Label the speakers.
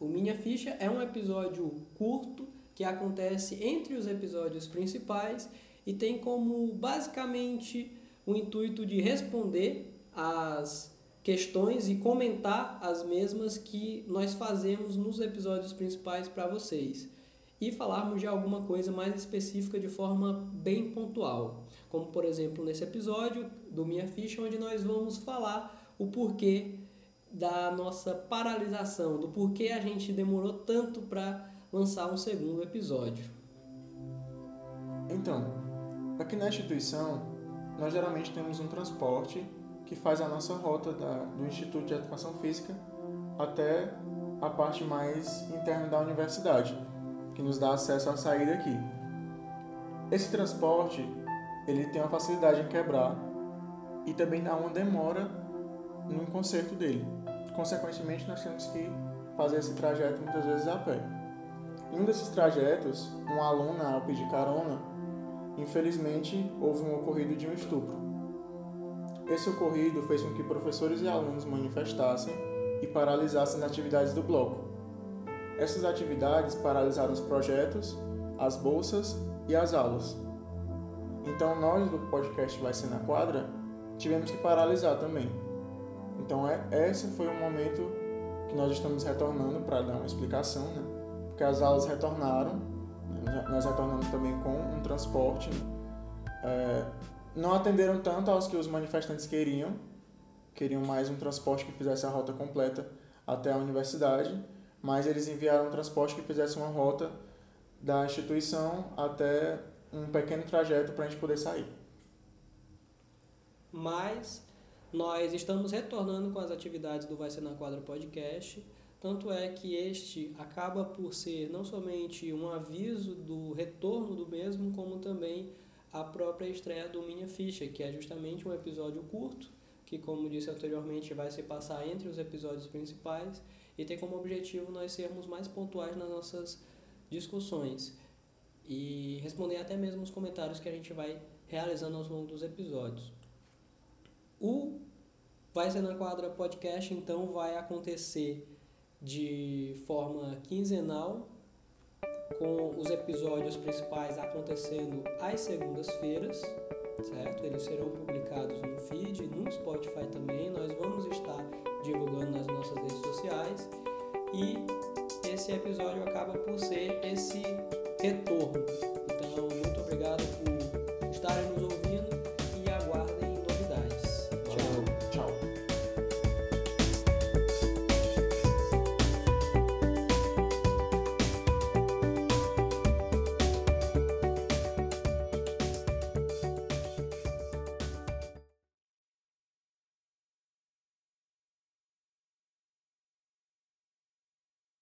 Speaker 1: O Minha Ficha é um episódio curto que acontece entre os episódios principais e tem como basicamente o intuito de responder às questões e comentar as mesmas que nós fazemos nos episódios principais para vocês. E falarmos de alguma coisa mais específica de forma bem pontual, como por exemplo nesse episódio do Minha Ficha, onde nós vamos falar o porquê da nossa paralisação, do porquê a gente demorou tanto para lançar um segundo episódio.
Speaker 2: Então, aqui na instituição, nós geralmente temos um transporte que faz a nossa rota da, do Instituto de Educação Física até a parte mais interna da universidade, que nos dá acesso à saída aqui. Esse transporte ele tem uma facilidade em quebrar e também dá uma demora no conserto dele. Consequentemente, nós temos que fazer esse trajeto muitas vezes a pé. Em um desses trajetos, uma aluna, ao pedir carona, infelizmente houve um ocorrido de um estupro. Esse ocorrido fez com que professores e alunos manifestassem e paralisassem as atividades do bloco. Essas atividades paralisaram os projetos, as bolsas e as aulas. Então nós do podcast Vai Ser na Quadra tivemos que paralisar também. Então é, esse foi o momento que nós estamos retornando para dar uma explicação, né? Porque as aulas retornaram, né? nós retornamos também com um transporte. Né? É, não atenderam tanto aos que os manifestantes queriam, queriam mais um transporte que fizesse a rota completa até a universidade, mas eles enviaram um transporte que fizesse uma rota da instituição até um pequeno trajeto para a gente poder sair.
Speaker 1: Mas nós estamos retornando com as atividades do Vai Ser na Quadra Podcast, tanto é que este acaba por ser não somente um aviso do retorno do mesmo, como também a própria estreia do Minha Ficha, que é justamente um episódio curto, que, como disse anteriormente, vai se passar entre os episódios principais e tem como objetivo nós sermos mais pontuais nas nossas discussões e responder até mesmo os comentários que a gente vai realizando ao longo dos episódios. O Vai Ser na Quadra podcast, então, vai acontecer de forma quinzenal, com os episódios principais acontecendo às segundas-feiras, certo? Eles serão publicados no feed, no Spotify também. Nós vamos estar divulgando nas nossas redes sociais e esse episódio acaba por ser esse retorno